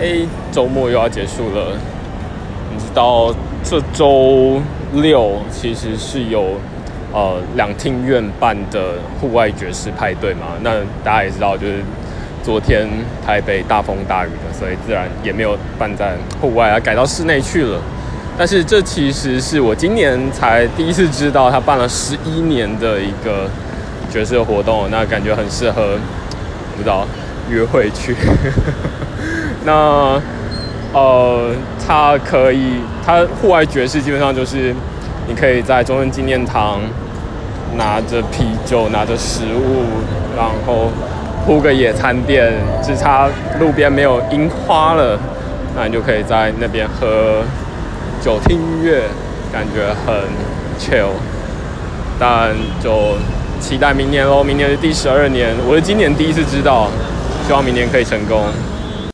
哎，周末又要结束了。你知道这周六其实是有呃两厅院办的户外爵士派对嘛？那大家也知道，就是昨天台北大风大雨的，所以自然也没有办在户外，啊，改到室内去了。但是这其实是我今年才第一次知道，他办了十一年的一个爵士活动，那感觉很适合，不知道约会去。那呃，它可以，它户外爵士基本上就是你可以在中正纪念堂拿着啤酒，拿着食物，然后铺个野餐垫，只差路边没有樱花了，那你就可以在那边喝酒、听音乐，感觉很 chill。但就期待明年喽，明年是第十二年，我是今年第一次知道，希望明年可以成功。